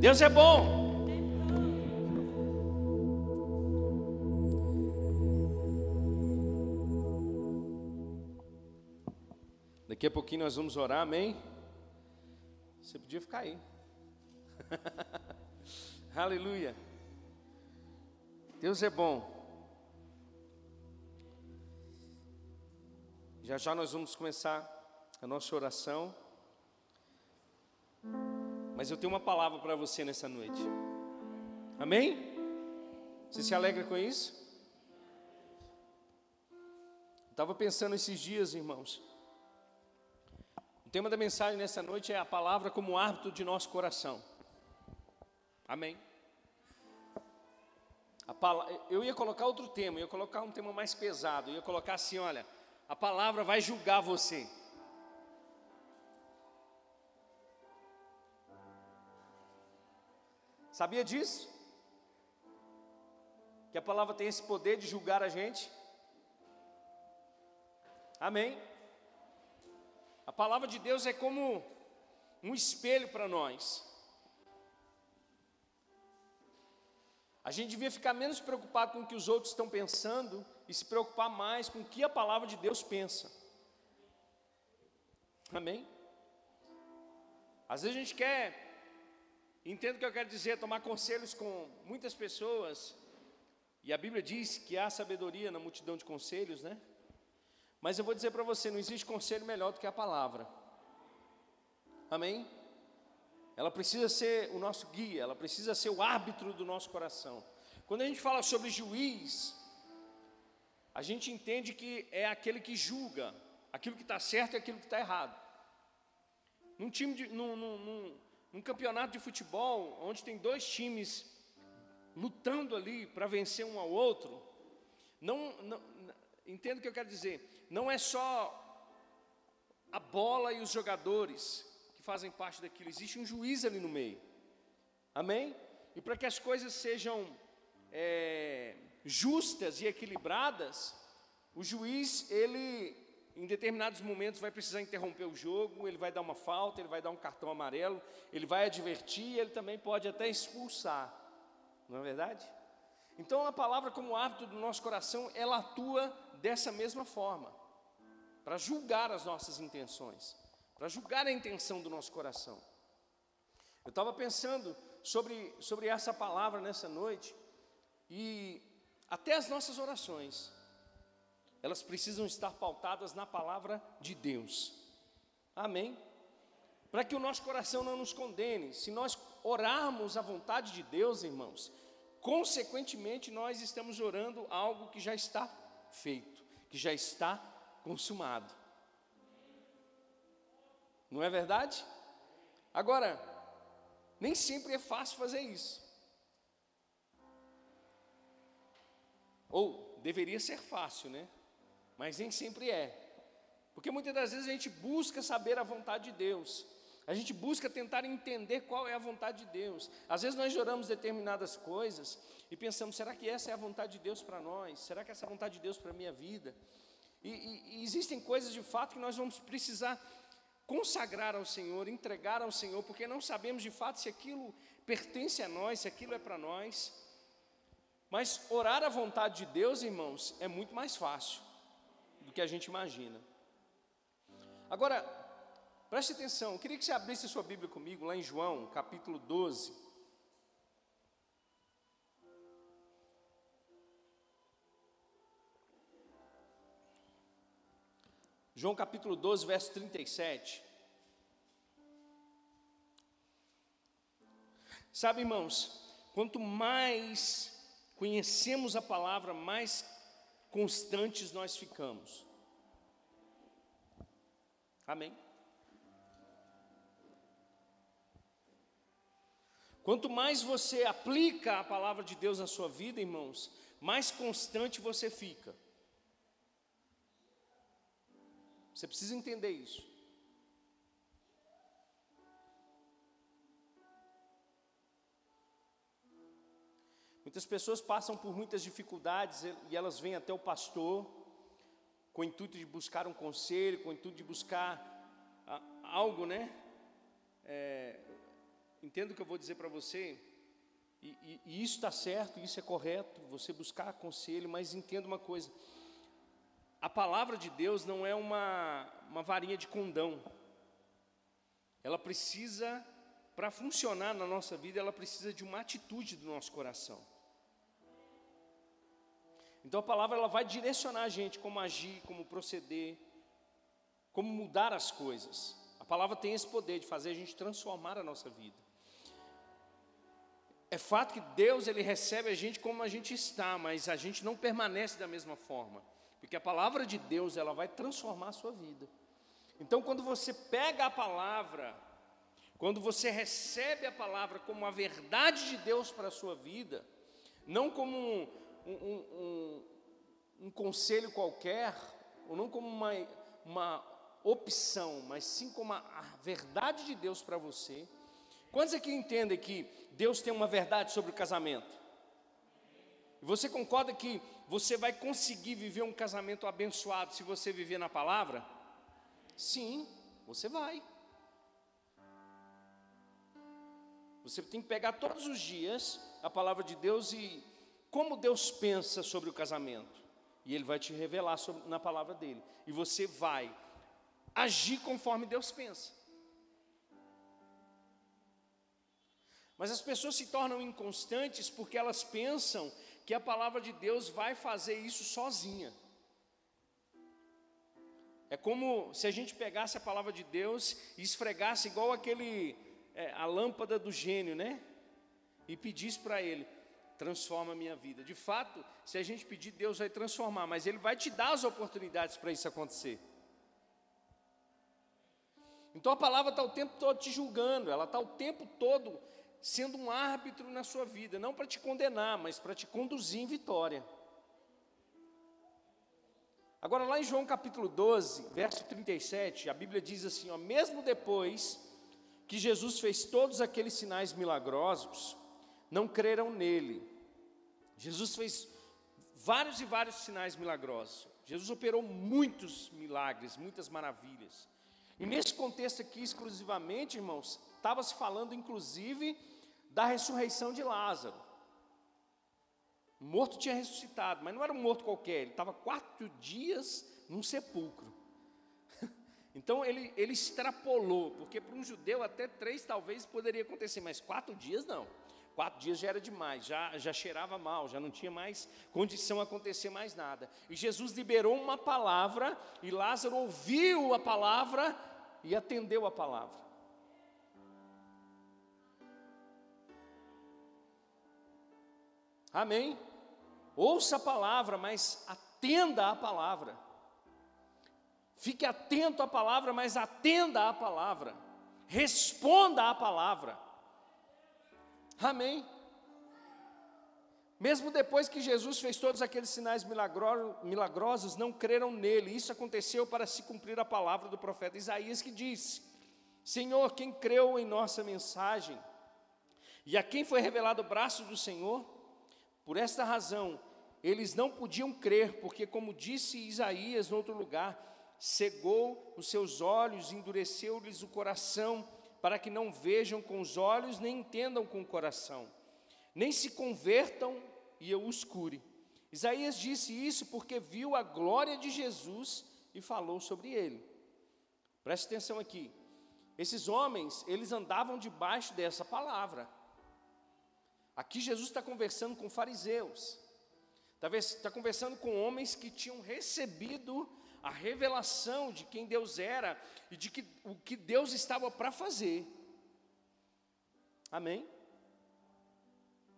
Deus é bom. Daqui a pouquinho nós vamos orar, amém? Você podia ficar aí. Aleluia. Deus é bom. Já já nós vamos começar a nossa oração. Mas eu tenho uma palavra para você nessa noite. Amém? Você se alegra com isso? Estava pensando esses dias, irmãos. O tema da mensagem nessa noite é a palavra como árbitro de nosso coração. Amém? Eu ia colocar outro tema, ia colocar um tema mais pesado, ia colocar assim: olha, a palavra vai julgar você. Sabia disso? Que a palavra tem esse poder de julgar a gente? Amém? A palavra de Deus é como um espelho para nós. A gente devia ficar menos preocupado com o que os outros estão pensando e se preocupar mais com o que a palavra de Deus pensa. Amém? Às vezes a gente quer Entendo o que eu quero dizer, tomar conselhos com muitas pessoas, e a Bíblia diz que há sabedoria na multidão de conselhos, né? Mas eu vou dizer para você: não existe conselho melhor do que a palavra, amém? Ela precisa ser o nosso guia, ela precisa ser o árbitro do nosso coração. Quando a gente fala sobre juiz, a gente entende que é aquele que julga aquilo que está certo e aquilo que está errado. Num time de, num, num, um campeonato de futebol, onde tem dois times lutando ali para vencer um ao outro, não, não, entendo o que eu quero dizer, não é só a bola e os jogadores que fazem parte daquilo, existe um juiz ali no meio, amém? E para que as coisas sejam é, justas e equilibradas, o juiz, ele em determinados momentos vai precisar interromper o jogo, ele vai dar uma falta, ele vai dar um cartão amarelo, ele vai advertir, ele também pode até expulsar. Não é verdade? Então a palavra como hábito do nosso coração, ela atua dessa mesma forma, para julgar as nossas intenções, para julgar a intenção do nosso coração. Eu estava pensando sobre, sobre essa palavra nessa noite, e até as nossas orações, elas precisam estar pautadas na palavra de Deus. Amém? Para que o nosso coração não nos condene. Se nós orarmos a vontade de Deus, irmãos, consequentemente nós estamos orando algo que já está feito, que já está consumado. Não é verdade? Agora, nem sempre é fácil fazer isso. Ou deveria ser fácil, né? Mas nem sempre é. Porque muitas das vezes a gente busca saber a vontade de Deus, a gente busca tentar entender qual é a vontade de Deus. Às vezes nós oramos determinadas coisas e pensamos: será que essa é a vontade de Deus para nós? Será que essa é a vontade de Deus para a minha vida? E, e, e existem coisas de fato que nós vamos precisar consagrar ao Senhor, entregar ao Senhor, porque não sabemos de fato se aquilo pertence a nós, se aquilo é para nós. Mas orar a vontade de Deus, irmãos, é muito mais fácil do que a gente imagina. Agora, preste atenção, eu queria que você abrisse sua Bíblia comigo lá em João, capítulo 12. João capítulo 12, verso 37. Sabe, irmãos, quanto mais conhecemos a palavra, mais constantes nós ficamos. Amém? Quanto mais você aplica a palavra de Deus na sua vida, irmãos, mais constante você fica. Você precisa entender isso. Muitas pessoas passam por muitas dificuldades e elas vêm até o pastor com o intuito de buscar um conselho, com o intuito de buscar algo, né? É, entenda o que eu vou dizer para você, e, e, e isso está certo, isso é correto, você buscar conselho, mas entenda uma coisa: a palavra de Deus não é uma, uma varinha de condão, ela precisa, para funcionar na nossa vida, ela precisa de uma atitude do nosso coração. Então a palavra ela vai direcionar a gente como agir, como proceder, como mudar as coisas. A palavra tem esse poder de fazer a gente transformar a nossa vida. É fato que Deus ele recebe a gente como a gente está, mas a gente não permanece da mesma forma, porque a palavra de Deus ela vai transformar a sua vida. Então, quando você pega a palavra, quando você recebe a palavra como a verdade de Deus para a sua vida, não como um, um, um, conselho qualquer, ou não como uma, uma opção, mas sim como a, verdade de Deus para você. Quantos aqui entendem que Deus tem uma verdade sobre o casamento? Você concorda que você vai conseguir viver um casamento abençoado se você viver na palavra? Sim, você vai. Você tem que pegar todos os dias a palavra de Deus e como Deus pensa sobre o casamento. E Ele vai te revelar sobre, na palavra dele. E você vai agir conforme Deus pensa. Mas as pessoas se tornam inconstantes porque elas pensam que a palavra de Deus vai fazer isso sozinha. É como se a gente pegasse a palavra de Deus e esfregasse igual aquele é, a lâmpada do gênio, né? E pedisse para ele: transforma a minha vida. De fato, se a gente pedir, Deus vai transformar, mas Ele vai te dar as oportunidades para isso acontecer. Então a palavra está o tempo todo te julgando, ela está o tempo todo sendo um árbitro na sua vida, não para te condenar, mas para te conduzir em vitória. Agora, lá em João capítulo 12, verso 37, a Bíblia diz assim: ó, mesmo depois que Jesus fez todos aqueles sinais milagrosos, não creram nele. Jesus fez vários e vários sinais milagrosos. Jesus operou muitos milagres, muitas maravilhas. E nesse contexto aqui, exclusivamente, irmãos, estava se falando inclusive da ressurreição de Lázaro. O morto tinha ressuscitado, mas não era um morto qualquer, ele estava quatro dias num sepulcro. Então ele, ele extrapolou, porque para um judeu até três talvez poderia acontecer, mas quatro dias não. Quatro dias já era demais, já, já cheirava mal, já não tinha mais condição a acontecer mais nada. E Jesus liberou uma palavra, e Lázaro ouviu a palavra e atendeu a palavra. Amém? Ouça a palavra, mas atenda à palavra. Fique atento à palavra, mas atenda à palavra. Responda à palavra. Amém? Mesmo depois que Jesus fez todos aqueles sinais milagrosos, não creram nele. Isso aconteceu para se cumprir a palavra do profeta Isaías que disse: Senhor, quem creu em nossa mensagem? E a quem foi revelado o braço do Senhor? Por esta razão, eles não podiam crer, porque, como disse Isaías em outro lugar, cegou os seus olhos, endureceu-lhes o coração, para que não vejam com os olhos, nem entendam com o coração, nem se convertam e eu os cure. Isaías disse isso porque viu a glória de Jesus e falou sobre ele. Preste atenção aqui. Esses homens, eles andavam debaixo dessa palavra. Aqui Jesus está conversando com fariseus. Está conversando com homens que tinham recebido a revelação de quem Deus era e de que, o que Deus estava para fazer. Amém?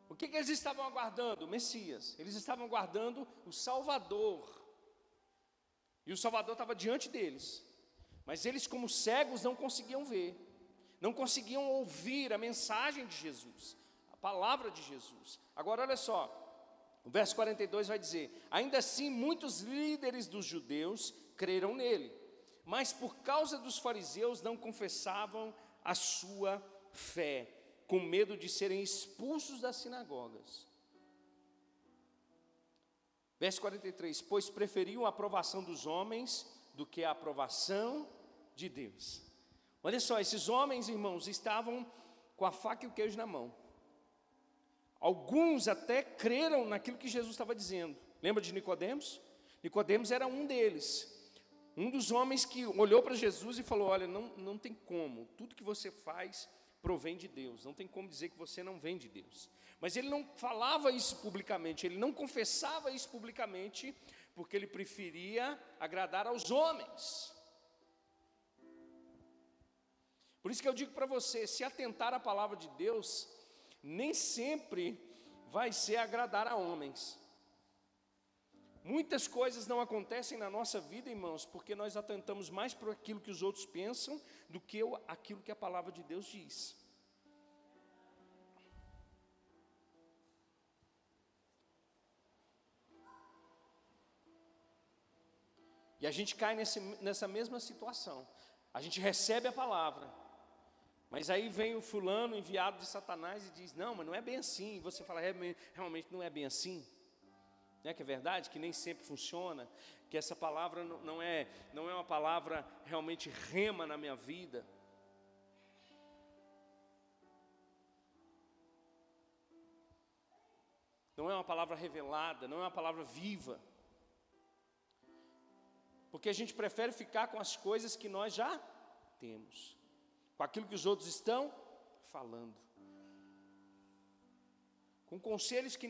O que, que eles estavam aguardando? O Messias. Eles estavam aguardando o Salvador. E o Salvador estava diante deles. Mas eles, como cegos, não conseguiam ver, não conseguiam ouvir a mensagem de Jesus, a palavra de Jesus. Agora, olha só, o verso 42 vai dizer: Ainda assim, muitos líderes dos judeus creram nele, mas por causa dos fariseus não confessavam a sua fé, com medo de serem expulsos das sinagogas. Verso 43: Pois preferiam a aprovação dos homens do que a aprovação de Deus. Olha só, esses homens, irmãos, estavam com a faca e o queijo na mão. Alguns até creram naquilo que Jesus estava dizendo. Lembra de Nicodemos? Nicodemos era um deles. Um dos homens que olhou para Jesus e falou: Olha, não, não tem como, tudo que você faz provém de Deus, não tem como dizer que você não vem de Deus. Mas ele não falava isso publicamente, ele não confessava isso publicamente, porque ele preferia agradar aos homens. Por isso que eu digo para você: se atentar à palavra de Deus, nem sempre vai ser agradar a homens. Muitas coisas não acontecem na nossa vida, irmãos, porque nós atentamos mais para aquilo que os outros pensam do que aquilo que a palavra de Deus diz. E a gente cai nesse, nessa mesma situação. A gente recebe a palavra, mas aí vem o fulano enviado de Satanás e diz: Não, mas não é bem assim. E você fala: Realmente não é bem assim. Não é que é verdade que nem sempre funciona, que essa palavra não é, não é uma palavra realmente rema na minha vida. Não é uma palavra revelada, não é uma palavra viva. Porque a gente prefere ficar com as coisas que nós já temos, com aquilo que os outros estão falando com conselhos que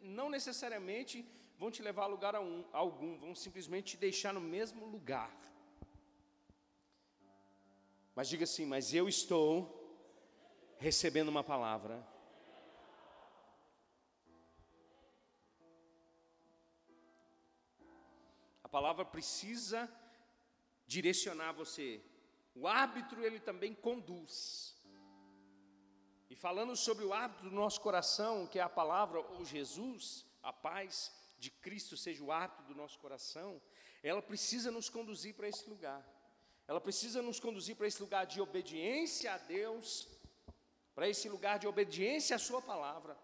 não necessariamente vão te levar a lugar algum, vão simplesmente te deixar no mesmo lugar. Mas diga assim: Mas eu estou recebendo uma palavra. A palavra precisa direcionar você. O árbitro ele também conduz. E falando sobre o hábito do nosso coração, que é a palavra ou Jesus, a paz de Cristo seja o hábito do nosso coração, ela precisa nos conduzir para esse lugar. Ela precisa nos conduzir para esse lugar de obediência a Deus, para esse lugar de obediência à Sua palavra.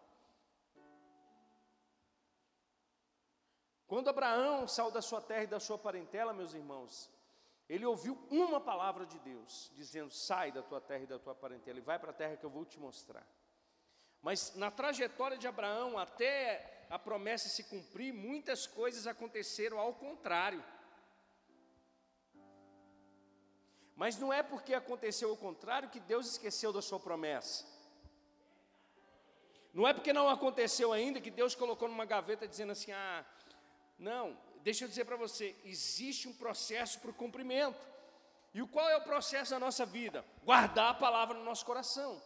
Quando Abraão saiu da sua terra e da sua parentela, meus irmãos, ele ouviu uma palavra de Deus, dizendo: sai da tua terra e da tua parentela e vai para a terra que eu vou te mostrar. Mas na trajetória de Abraão, até a promessa se cumprir, muitas coisas aconteceram ao contrário. Mas não é porque aconteceu o contrário que Deus esqueceu da sua promessa. Não é porque não aconteceu ainda que Deus colocou numa gaveta dizendo assim: ah, não, deixa eu dizer para você, existe um processo para o cumprimento. E qual é o processo da nossa vida? Guardar a palavra no nosso coração.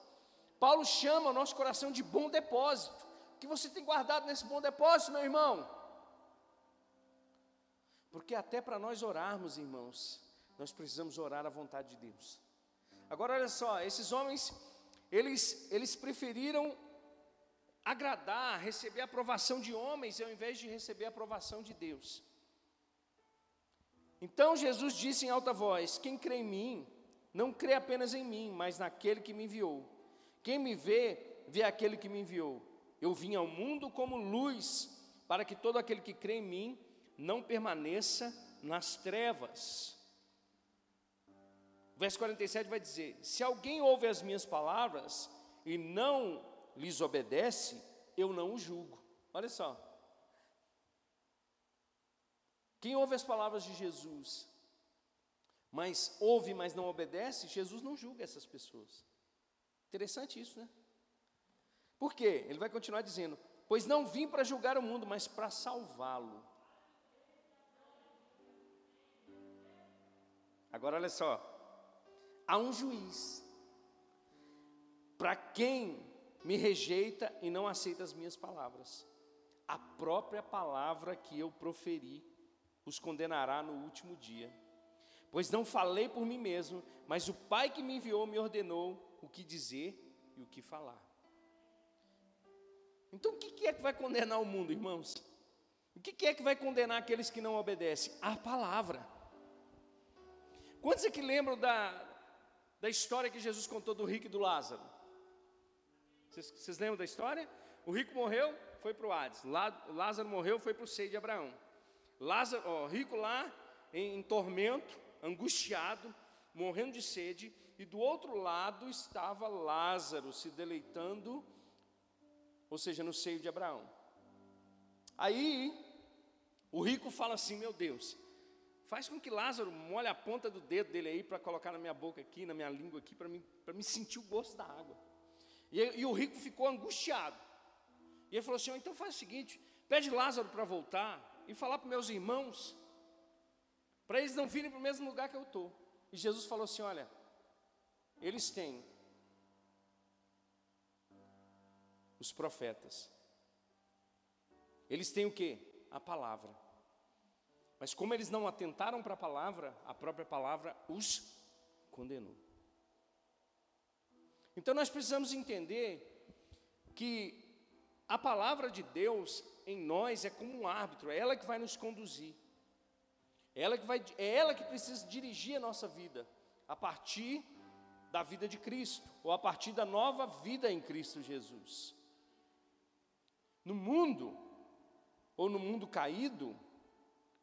Paulo chama o nosso coração de bom depósito. O que você tem guardado nesse bom depósito, meu irmão? Porque até para nós orarmos, irmãos, nós precisamos orar à vontade de Deus. Agora olha só, esses homens, eles, eles preferiram agradar, receber a aprovação de homens, ao invés de receber a aprovação de Deus. Então Jesus disse em alta voz: Quem crê em mim, não crê apenas em mim, mas naquele que me enviou. Quem me vê, vê aquele que me enviou. Eu vim ao mundo como luz, para que todo aquele que crê em mim não permaneça nas trevas. O verso 47 vai dizer: Se alguém ouve as minhas palavras e não lhes obedece, eu não o julgo. Olha só. Quem ouve as palavras de Jesus, mas ouve, mas não obedece, Jesus não julga essas pessoas. Interessante isso, né? Por quê? Ele vai continuar dizendo: Pois não vim para julgar o mundo, mas para salvá-lo. Agora olha só, há um juiz para quem me rejeita e não aceita as minhas palavras. A própria palavra que eu proferi os condenará no último dia. Pois não falei por mim mesmo, mas o Pai que me enviou me ordenou o que dizer e o que falar. Então, o que é que vai condenar o mundo, irmãos? O que é que vai condenar aqueles que não obedecem? A palavra. Quantos é que lembram da, da história que Jesus contou do rico e do Lázaro? Vocês, vocês lembram da história? O rico morreu, foi para o Hades. Lázaro morreu, foi para o seio de Abraão. Lázaro, ó, rico lá, em, em tormento, angustiado, morrendo de sede, e do outro lado estava Lázaro se deleitando, ou seja, no seio de Abraão. Aí o rico fala assim: Meu Deus, faz com que Lázaro molhe a ponta do dedo dele aí para colocar na minha boca aqui, na minha língua aqui, para me, sentir o gosto da água. E, e o rico ficou angustiado. E ele falou assim: Então faz o seguinte, pede Lázaro para voltar e falar para meus irmãos, para eles não virem para o mesmo lugar que eu estou. E Jesus falou assim: Olha, eles têm os profetas. Eles têm o que? A palavra. Mas como eles não atentaram para a palavra, a própria palavra os condenou. Então nós precisamos entender que a palavra de Deus em nós é como um árbitro, é ela que vai nos conduzir. É ela que, vai, é ela que precisa dirigir a nossa vida a partir da vida de Cristo, ou a partir da nova vida em Cristo Jesus. No mundo, ou no mundo caído,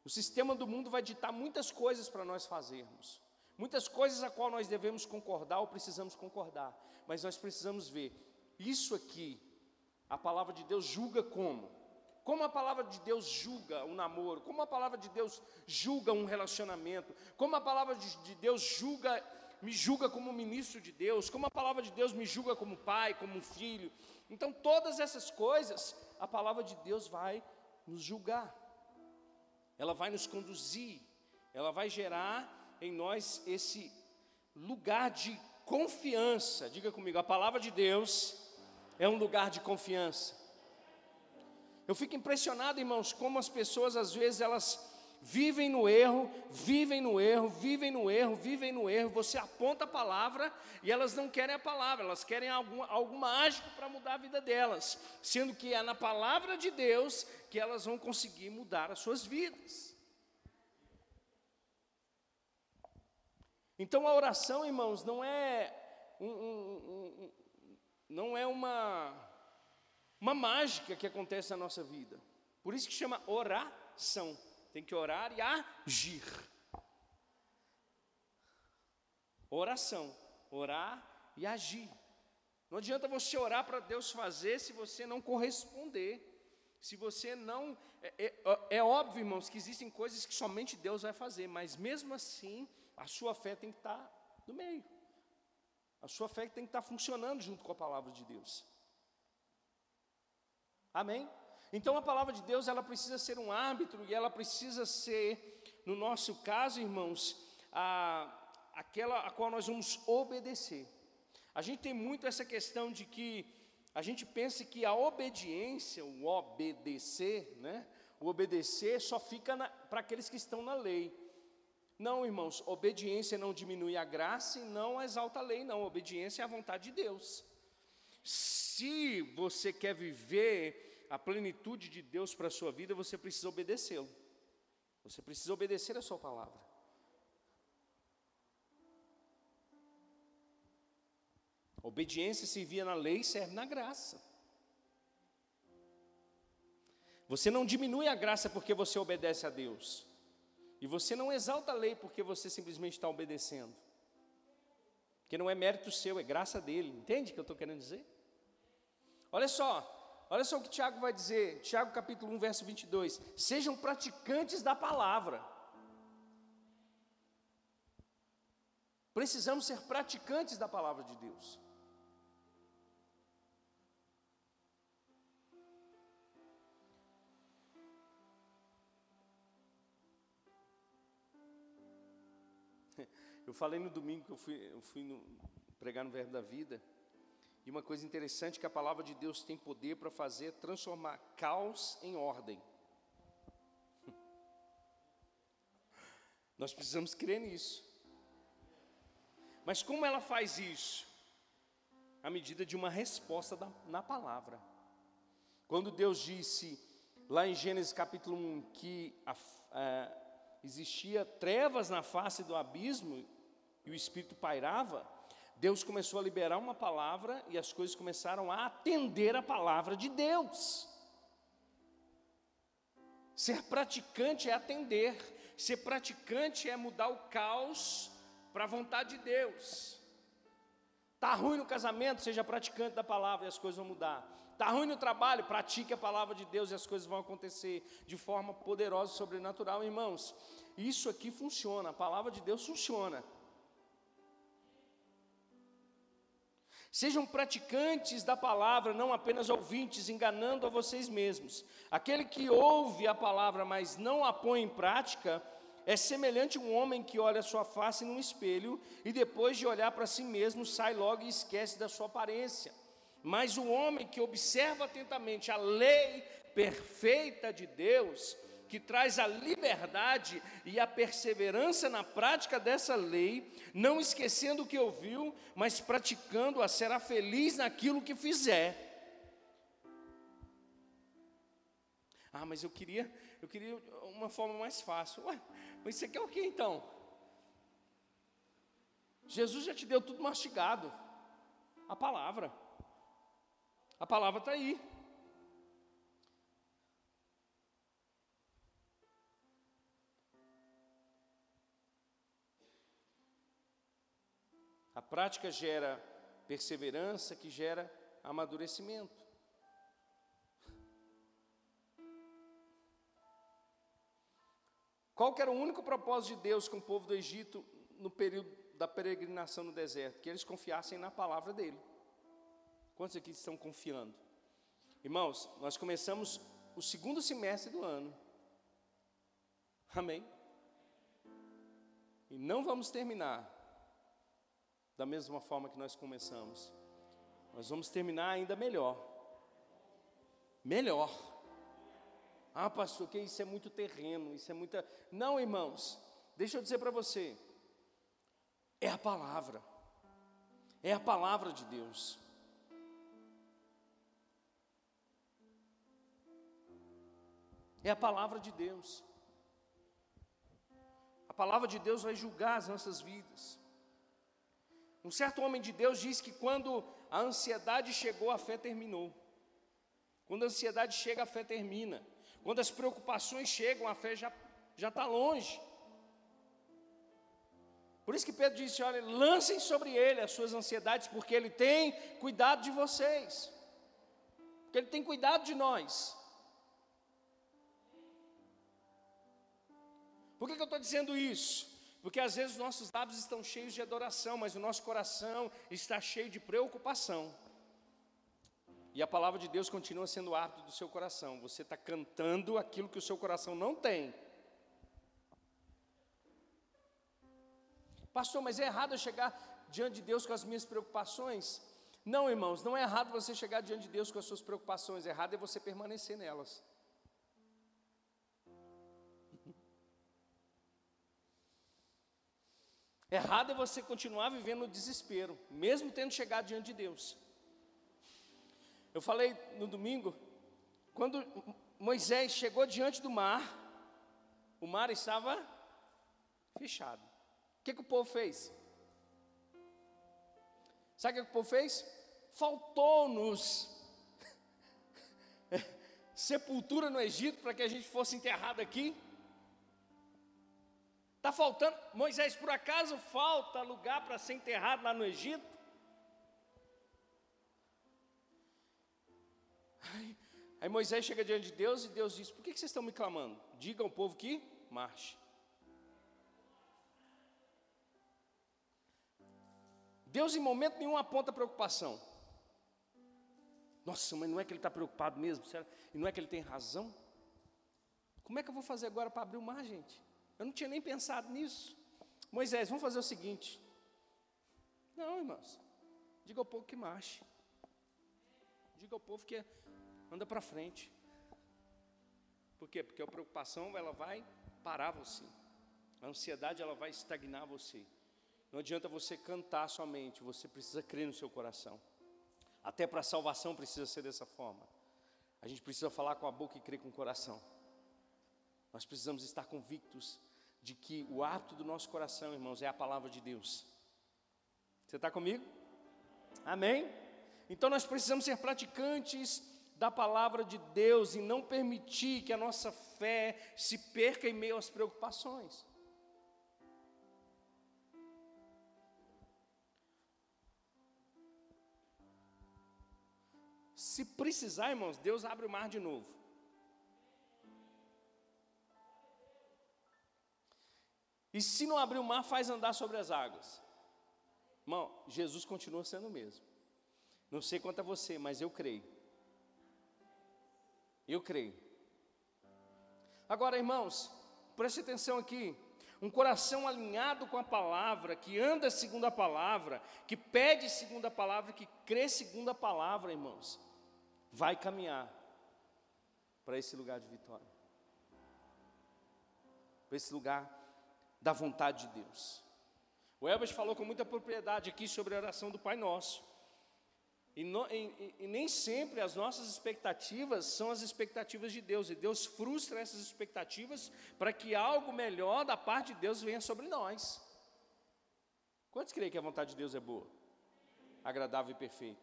o sistema do mundo vai ditar muitas coisas para nós fazermos, muitas coisas a qual nós devemos concordar ou precisamos concordar, mas nós precisamos ver, isso aqui, a palavra de Deus julga como? Como a palavra de Deus julga um namoro, como a palavra de Deus julga um relacionamento, como a palavra de Deus julga me julga como ministro de Deus, como a palavra de Deus me julga como pai, como filho. Então, todas essas coisas, a palavra de Deus vai nos julgar, ela vai nos conduzir, ela vai gerar em nós esse lugar de confiança. Diga comigo, a palavra de Deus é um lugar de confiança. Eu fico impressionado, irmãos, como as pessoas às vezes elas vivem no erro, vivem no erro, vivem no erro, vivem no erro. Você aponta a palavra e elas não querem a palavra, elas querem algum, algo mágico para mudar a vida delas, sendo que é na palavra de Deus que elas vão conseguir mudar as suas vidas. Então a oração, irmãos, não é um, um, um, não é uma uma mágica que acontece na nossa vida. Por isso que chama oração. Tem que orar e agir. Oração, orar e agir. Não adianta você orar para Deus fazer se você não corresponder. Se você não. É, é, é, óbvio, irmãos, que existem coisas que somente Deus vai fazer, mas mesmo assim, a sua fé tem que estar no meio. A sua fé tem que estar funcionando junto com a palavra de Deus. Amém? Então a palavra de Deus, ela precisa ser um árbitro e ela precisa ser, no nosso caso, irmãos, a, aquela a qual nós vamos obedecer. A gente tem muito essa questão de que a gente pensa que a obediência, o obedecer, né? O obedecer só fica para aqueles que estão na lei. Não, irmãos, obediência não diminui a graça e não exalta a lei, não. Obediência é a vontade de Deus. Se você quer viver a plenitude de Deus para a sua vida, você precisa obedecê-lo. Você precisa obedecer a sua palavra. Obediência servia na lei, serve na graça. Você não diminui a graça porque você obedece a Deus. E você não exalta a lei porque você simplesmente está obedecendo. Porque não é mérito seu, é graça dele. Entende o que eu estou querendo dizer? Olha só, Olha só o que Tiago vai dizer, Tiago capítulo 1, verso 22. Sejam praticantes da palavra. Precisamos ser praticantes da palavra de Deus. Eu falei no domingo que eu fui, eu fui no, pregar no Verbo da Vida. E uma coisa interessante é que a palavra de Deus tem poder para fazer transformar caos em ordem. Nós precisamos crer nisso. Mas como ela faz isso? À medida de uma resposta da, na palavra. Quando Deus disse, lá em Gênesis capítulo 1, que a, a, existia trevas na face do abismo e o Espírito pairava, Deus começou a liberar uma palavra e as coisas começaram a atender a palavra de Deus. Ser praticante é atender, ser praticante é mudar o caos para a vontade de Deus. Está ruim no casamento, seja praticante da palavra e as coisas vão mudar. Está ruim no trabalho, pratique a palavra de Deus e as coisas vão acontecer de forma poderosa e sobrenatural, irmãos. Isso aqui funciona, a palavra de Deus funciona. Sejam praticantes da palavra, não apenas ouvintes, enganando a vocês mesmos. Aquele que ouve a palavra, mas não a põe em prática, é semelhante a um homem que olha sua face num espelho e depois de olhar para si mesmo sai logo e esquece da sua aparência. Mas o homem que observa atentamente a lei perfeita de Deus, que traz a liberdade e a perseverança na prática dessa lei, não esquecendo o que ouviu, mas praticando-a, será feliz naquilo que fizer. Ah, mas eu queria, eu queria uma forma mais fácil. Ué, mas você quer o que então? Jesus já te deu tudo mastigado. A palavra. A palavra está aí. A prática gera perseverança, que gera amadurecimento. Qual que era o único propósito de Deus com o povo do Egito no período da peregrinação no deserto? Que eles confiassem na palavra dele. Quantos aqui estão confiando? Irmãos, nós começamos o segundo semestre do ano. Amém? E não vamos terminar da mesma forma que nós começamos. Nós vamos terminar ainda melhor. Melhor. Ah, pastor, que isso é muito terreno, isso é muita. Não, irmãos, deixa eu dizer para você. É a palavra. É a palavra de Deus. É a palavra de Deus. A palavra de Deus vai julgar as nossas vidas. Um certo homem de Deus diz que quando a ansiedade chegou, a fé terminou. Quando a ansiedade chega, a fé termina. Quando as preocupações chegam, a fé já já está longe. Por isso que Pedro disse: olha, lancem sobre ele as suas ansiedades, porque ele tem cuidado de vocês, porque ele tem cuidado de nós. Por que, que eu estou dizendo isso? Porque às vezes os nossos lábios estão cheios de adoração, mas o nosso coração está cheio de preocupação. E a palavra de Deus continua sendo árbitro do seu coração. Você está cantando aquilo que o seu coração não tem. Pastor, mas é errado eu chegar diante de Deus com as minhas preocupações? Não, irmãos, não é errado você chegar diante de Deus com as suas preocupações, errado é você permanecer nelas. Errado é você continuar vivendo no desespero, mesmo tendo chegado diante de Deus. Eu falei no domingo, quando Moisés chegou diante do mar, o mar estava fechado. O que, que o povo fez? Sabe o que o povo fez? Faltou-nos sepultura no Egito para que a gente fosse enterrado aqui. Está faltando, Moisés, por acaso falta lugar para ser enterrado lá no Egito? Aí Moisés chega diante de Deus e Deus diz: Por que vocês estão me clamando? Diga ao povo que marche. Deus em momento nenhum aponta preocupação. Nossa, mas não é que ele está preocupado mesmo? E não é que ele tem razão? Como é que eu vou fazer agora para abrir o mar, gente? Eu não tinha nem pensado nisso. Moisés, vamos fazer o seguinte. Não, irmãos. Diga ao povo que marche. Diga ao povo que anda para frente. Por quê? Porque a preocupação ela vai parar você. A ansiedade ela vai estagnar você. Não adianta você cantar somente, você precisa crer no seu coração. Até para a salvação precisa ser dessa forma. A gente precisa falar com a boca e crer com o coração. Nós precisamos estar convictos de que o ato do nosso coração, irmãos, é a palavra de Deus. Você está comigo? Amém? Então nós precisamos ser praticantes da palavra de Deus e não permitir que a nossa fé se perca em meio às preocupações. Se precisar, irmãos, Deus abre o mar de novo. E se não abrir o mar, faz andar sobre as águas. Irmão, Jesus continua sendo o mesmo. Não sei quanto a você, mas eu creio. Eu creio. Agora, irmãos, preste atenção aqui. Um coração alinhado com a palavra, que anda segundo a palavra, que pede segundo a palavra, que crê segundo a palavra, irmãos, vai caminhar para esse lugar de vitória. Para esse lugar da vontade de Deus. O Elbert falou com muita propriedade aqui sobre a oração do Pai Nosso. E, no, e, e, nem sempre as nossas expectativas são as expectativas de Deus, e Deus frustra essas expectativas para que algo melhor da parte de Deus venha sobre nós. Quantos creem que a vontade de Deus é boa, agradável e perfeita?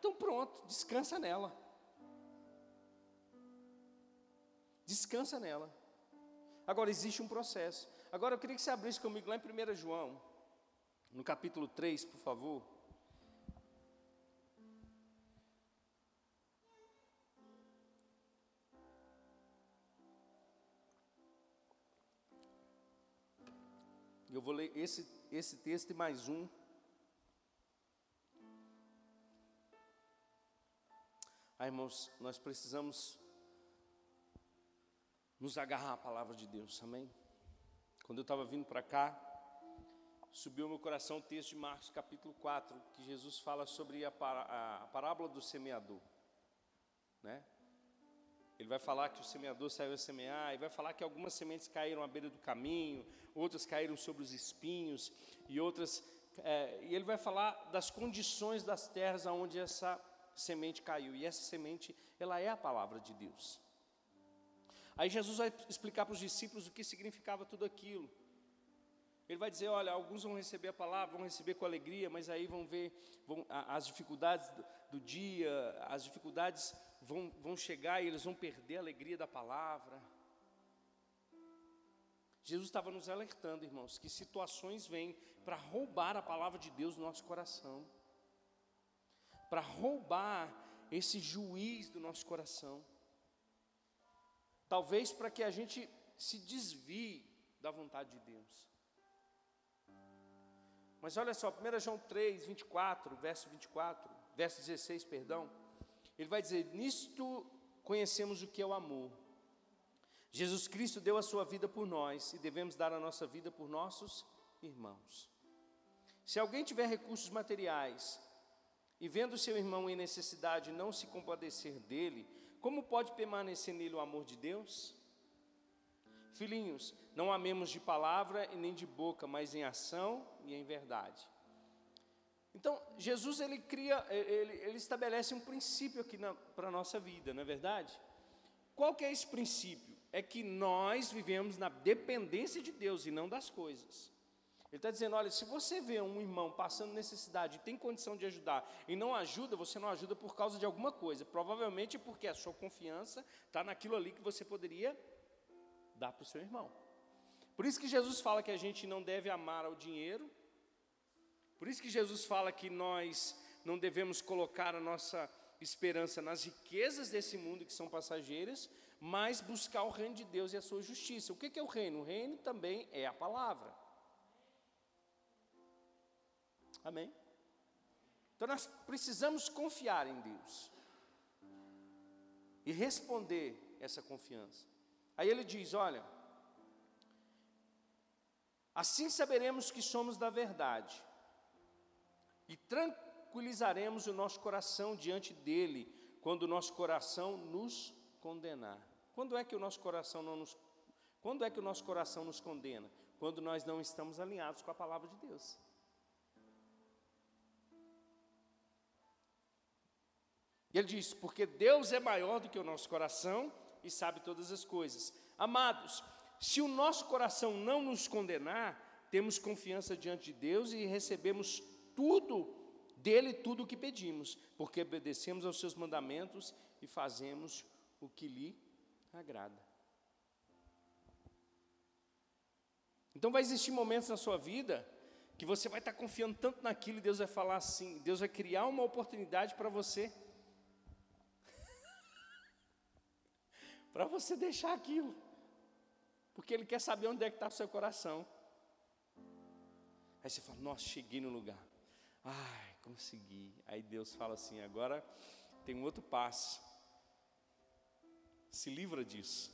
Então pronto, descansa nela. Descansa nela. Agora existe um processo. Agora eu queria que você abrisse comigo lá em 1 João, no capítulo 3, por favor. Eu vou ler esse, esse texto e mais um. Ah, irmãos, nós precisamos nos agarrar à palavra de Deus, amém? Quando eu estava vindo para cá, subiu ao meu coração o texto de Marcos capítulo 4, que Jesus fala sobre a, a, a parábola do semeador. Né? Ele vai falar que o semeador saiu a semear, e vai falar que algumas sementes caíram à beira do caminho, outras caíram sobre os espinhos, e outras. É, e ele vai falar das condições das terras onde essa semente caiu. E essa semente, ela é a palavra de Deus. Aí Jesus vai explicar para os discípulos o que significava tudo aquilo. Ele vai dizer: olha, alguns vão receber a palavra, vão receber com alegria, mas aí vão ver vão, as dificuldades do, do, dia, as dificuldades vão, vão chegar e eles vão perder a alegria da palavra. Jesus estava nos alertando, irmãos, que situações vêm para roubar a palavra de Deus no nosso coração, para roubar esse juiz do nosso coração. Talvez para que a gente se desvie da vontade de Deus. Mas olha só, 1 João 3, 24, verso 24, verso 16, perdão. Ele vai dizer: Nisto conhecemos o que é o amor. Jesus Cristo deu a sua vida por nós e devemos dar a nossa vida por nossos irmãos. Se alguém tiver recursos materiais e vendo seu irmão em necessidade não se compadecer dele, como pode permanecer nele o amor de Deus? Filhinhos, não amemos de palavra e nem de boca, mas em ação e em verdade. Então, Jesus ele cria, ele, ele estabelece um princípio aqui para a nossa vida, não é verdade? Qual que é esse princípio? É que nós vivemos na dependência de Deus e não das coisas. Ele está dizendo: olha, se você vê um irmão passando necessidade e tem condição de ajudar e não ajuda, você não ajuda por causa de alguma coisa. Provavelmente porque a sua confiança está naquilo ali que você poderia dar para o seu irmão. Por isso que Jesus fala que a gente não deve amar ao dinheiro. Por isso que Jesus fala que nós não devemos colocar a nossa esperança nas riquezas desse mundo que são passageiras, mas buscar o reino de Deus e a sua justiça. O que é o reino? O reino também é a palavra. Amém? Então nós precisamos confiar em Deus e responder essa confiança. Aí ele diz: Olha, assim saberemos que somos da verdade e tranquilizaremos o nosso coração diante dele quando o nosso coração nos condenar. Quando é que o nosso coração não nos quando é que o nosso coração nos condena? Quando nós não estamos alinhados com a palavra de Deus. Ele diz: porque Deus é maior do que o nosso coração e sabe todas as coisas. Amados, se o nosso coração não nos condenar, temos confiança diante de Deus e recebemos tudo dele, tudo o que pedimos, porque obedecemos aos seus mandamentos e fazemos o que lhe agrada. Então vai existir momentos na sua vida que você vai estar confiando tanto naquilo e Deus vai falar assim, Deus vai criar uma oportunidade para você para você deixar aquilo. Porque Ele quer saber onde é que está o seu coração. Aí você fala, nossa, cheguei no lugar. Ai, consegui. Aí Deus fala assim, agora tem um outro passo. Se livra disso.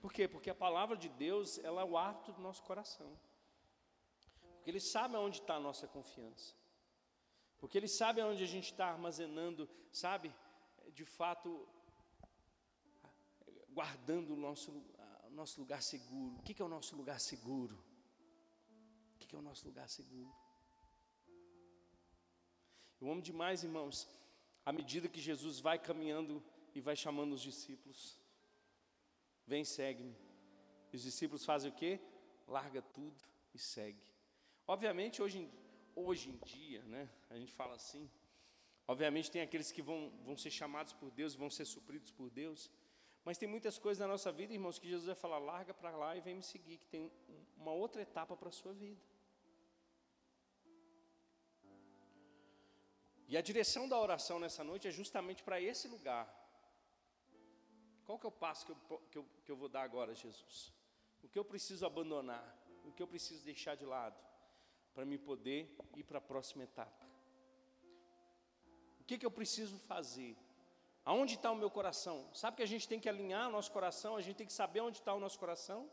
Por quê? Porque a palavra de Deus, ela é o ato do nosso coração. Porque Ele sabe onde está a nossa confiança. Porque Ele sabe onde a gente está armazenando, sabe, de fato, guardando o nosso, o nosso lugar seguro. O que é o nosso lugar seguro? O que é o nosso lugar seguro? Eu amo demais, irmãos, à medida que Jesus vai caminhando e vai chamando os discípulos. Vem, segue-me. Os discípulos fazem o quê? Larga tudo e segue. Obviamente, hoje em, hoje em dia, né, a gente fala assim, obviamente tem aqueles que vão, vão ser chamados por Deus, vão ser supridos por Deus, mas tem muitas coisas na nossa vida, irmãos, que Jesus vai falar, larga para lá e vem me seguir, que tem uma outra etapa para a sua vida. E a direção da oração nessa noite é justamente para esse lugar. Qual que é o passo que eu, que, eu, que eu vou dar agora, Jesus? O que eu preciso abandonar? O que eu preciso deixar de lado? Para me poder ir para a próxima etapa. O que, que eu preciso fazer? Aonde está o meu coração? Sabe que a gente tem que alinhar o nosso coração, a gente tem que saber onde está o nosso coração?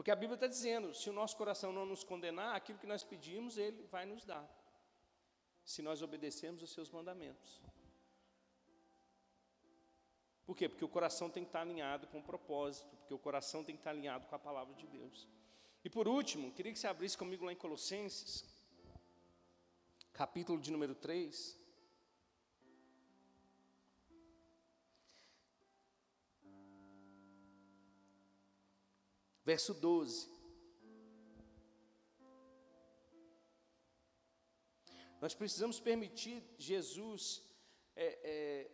Porque a Bíblia está dizendo: se o nosso coração não nos condenar, aquilo que nós pedimos, Ele vai nos dar. Se nós obedecermos os seus mandamentos. Por quê? Porque o coração tem que estar alinhado com o propósito, porque o coração tem que estar alinhado com a palavra de Deus. E por último, queria que você abrisse comigo lá em Colossenses, capítulo de número 3. verso 12. Nós precisamos permitir Jesus é, é,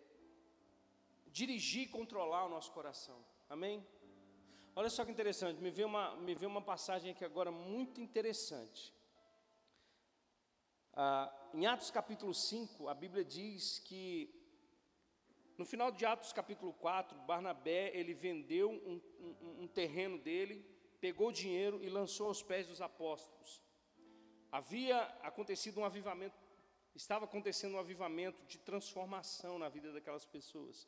dirigir e controlar o nosso coração. Amém? Olha só que interessante, me veio uma, me veio uma passagem aqui agora muito interessante. Ah, em Atos capítulo 5, a Bíblia diz que no final de Atos capítulo 4, Barnabé, ele vendeu um, um, um terreno dele, pegou o dinheiro e lançou aos pés dos apóstolos. Havia acontecido um avivamento, estava acontecendo um avivamento de transformação na vida daquelas pessoas.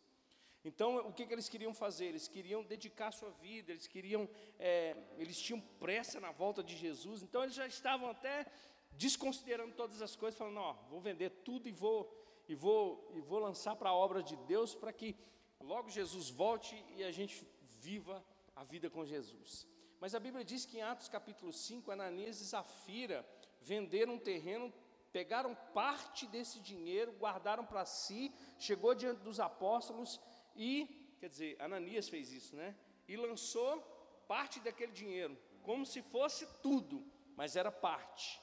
Então, o que, que eles queriam fazer? Eles queriam dedicar sua vida, eles queriam, é, eles tinham pressa na volta de Jesus, então eles já estavam até desconsiderando todas as coisas, falando: Ó, vou vender tudo e vou e vou, e vou lançar para a obra de Deus para que logo Jesus volte e a gente viva a vida com Jesus. Mas a Bíblia diz que em Atos capítulo 5, Ananias e Zafira venderam um terreno, pegaram parte desse dinheiro, guardaram para si, chegou diante dos apóstolos e, quer dizer, Ananias fez isso, né? E lançou parte daquele dinheiro, como se fosse tudo, mas era parte.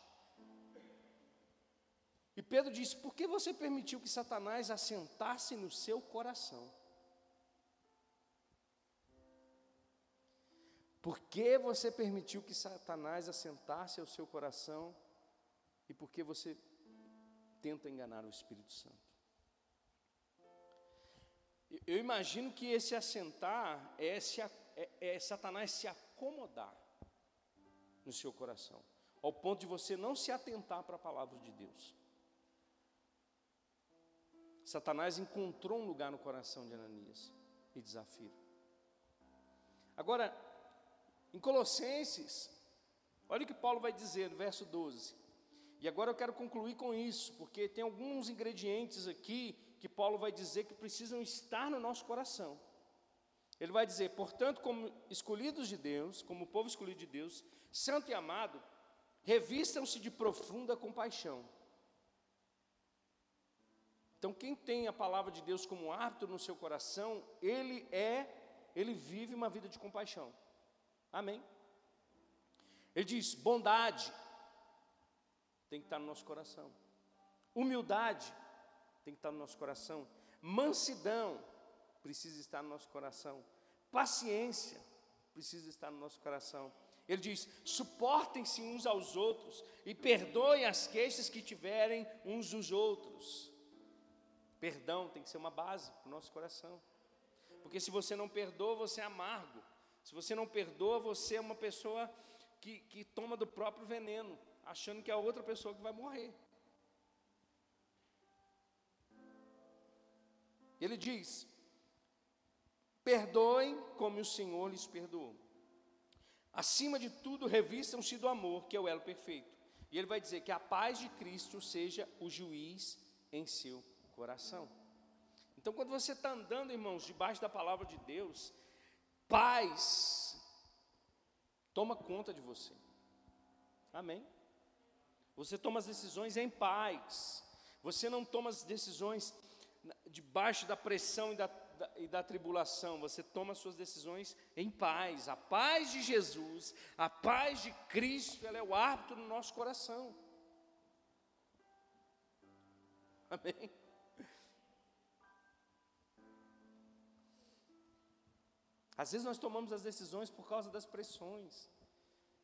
E Pedro disse: Por que você permitiu que Satanás assentasse no seu coração? Por que você permitiu que Satanás assentasse ao seu coração? E por que você tenta enganar o Espírito Santo? Eu imagino que esse assentar é, se, é, é Satanás se acomodar no seu coração, ao ponto de você não se atentar para a palavra de Deus. Satanás encontrou um lugar no coração de Ananias e desafio. Agora, em Colossenses, olha o que Paulo vai dizer no verso 12. E agora eu quero concluir com isso, porque tem alguns ingredientes aqui que Paulo vai dizer que precisam estar no nosso coração. Ele vai dizer, portanto, como escolhidos de Deus, como povo escolhido de Deus, santo e amado, revistam-se de profunda compaixão então, quem tem a palavra de Deus como árbitro no seu coração, ele é, ele vive uma vida de compaixão. Amém? Ele diz: bondade tem que estar no nosso coração, humildade tem que estar no nosso coração, mansidão precisa estar no nosso coração, paciência precisa estar no nosso coração, Ele diz: suportem-se uns aos outros e perdoem as queixas que tiverem uns dos outros. Perdão tem que ser uma base para o nosso coração. Porque se você não perdoa, você é amargo. Se você não perdoa, você é uma pessoa que, que toma do próprio veneno, achando que é a outra pessoa que vai morrer. Ele diz: perdoem como o Senhor lhes perdoou. Acima de tudo, revistam-se do amor, que é o elo perfeito. E ele vai dizer que a paz de Cristo seja o juiz em seu coração. Então, quando você está andando, irmãos, debaixo da palavra de Deus, paz toma conta de você. Amém? Você toma as decisões em paz. Você não toma as decisões debaixo da pressão e da, da, e da tribulação. Você toma as suas decisões em paz. A paz de Jesus, a paz de Cristo, ela é o árbitro no nosso coração. Amém? Às vezes nós tomamos as decisões por causa das pressões,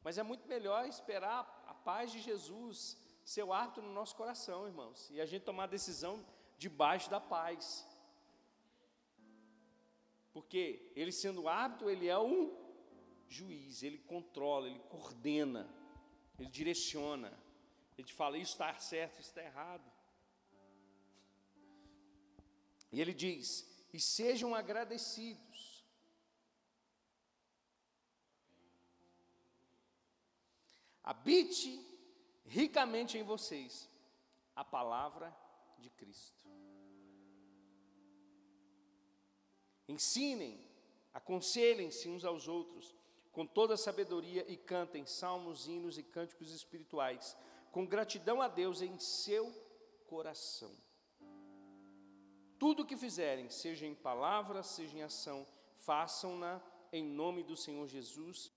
mas é muito melhor esperar a paz de Jesus ser o árbitro no nosso coração, irmãos, e a gente tomar a decisão debaixo da paz. Porque ele sendo árbitro, ele é um juiz, ele controla, ele coordena, ele direciona. Ele te fala, isso está certo, isso está errado. E ele diz: e sejam agradecidos habite ricamente em vocês a palavra de Cristo. Ensinem, aconselhem-se uns aos outros com toda sabedoria e cantem salmos, hinos e cânticos espirituais, com gratidão a Deus em seu coração. Tudo o que fizerem, seja em palavra, seja em ação, façam-na em nome do Senhor Jesus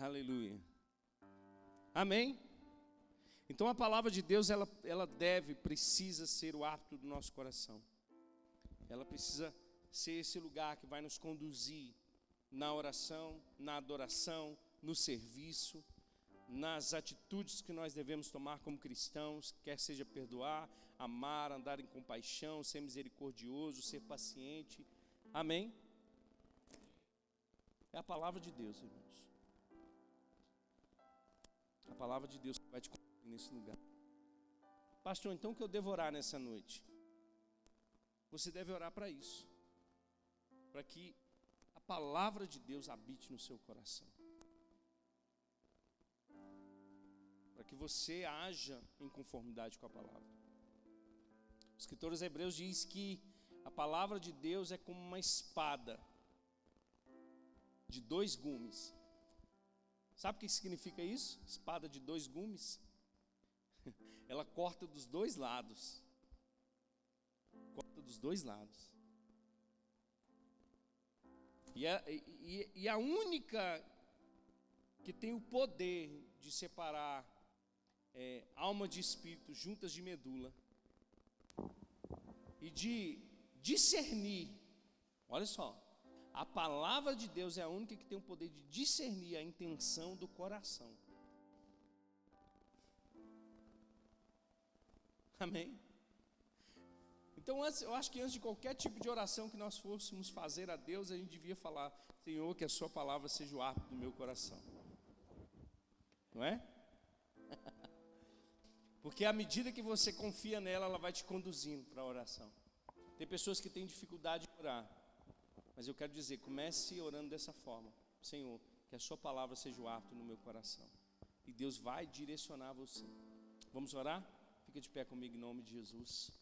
Aleluia. Amém? Então a palavra de Deus, ela, ela deve, precisa ser o hábito do nosso coração. Ela precisa ser esse lugar que vai nos conduzir na oração, na adoração, no serviço, nas atitudes que nós devemos tomar como cristãos, quer seja perdoar, amar, andar em compaixão, ser misericordioso, ser paciente. Amém? É a palavra de Deus, irmão. A palavra de Deus vai te conduzir nesse lugar. Pastor, então o que eu devo orar nessa noite? Você deve orar para isso. Para que a palavra de Deus habite no seu coração. Para que você haja em conformidade com a palavra. Os escritores hebreus diz que a palavra de Deus é como uma espada de dois gumes Sabe o que significa isso? Espada de dois gumes. Ela corta dos dois lados. Corta dos dois lados. E a, e, e a única que tem o poder de separar é, alma de espírito juntas de medula e de discernir, olha só, a palavra de Deus é a única que tem o poder de discernir a intenção do coração. Amém? Então, eu acho que antes de qualquer tipo de oração que nós fôssemos fazer a Deus, a gente devia falar: Senhor, que a Sua palavra seja o árbitro do meu coração. Não é? Porque à medida que você confia nela, ela vai te conduzindo para a oração. Tem pessoas que têm dificuldade de orar. Mas eu quero dizer, comece orando dessa forma. Senhor, que a sua palavra seja o ato no meu coração. E Deus vai direcionar você. Vamos orar? Fica de pé comigo em nome de Jesus.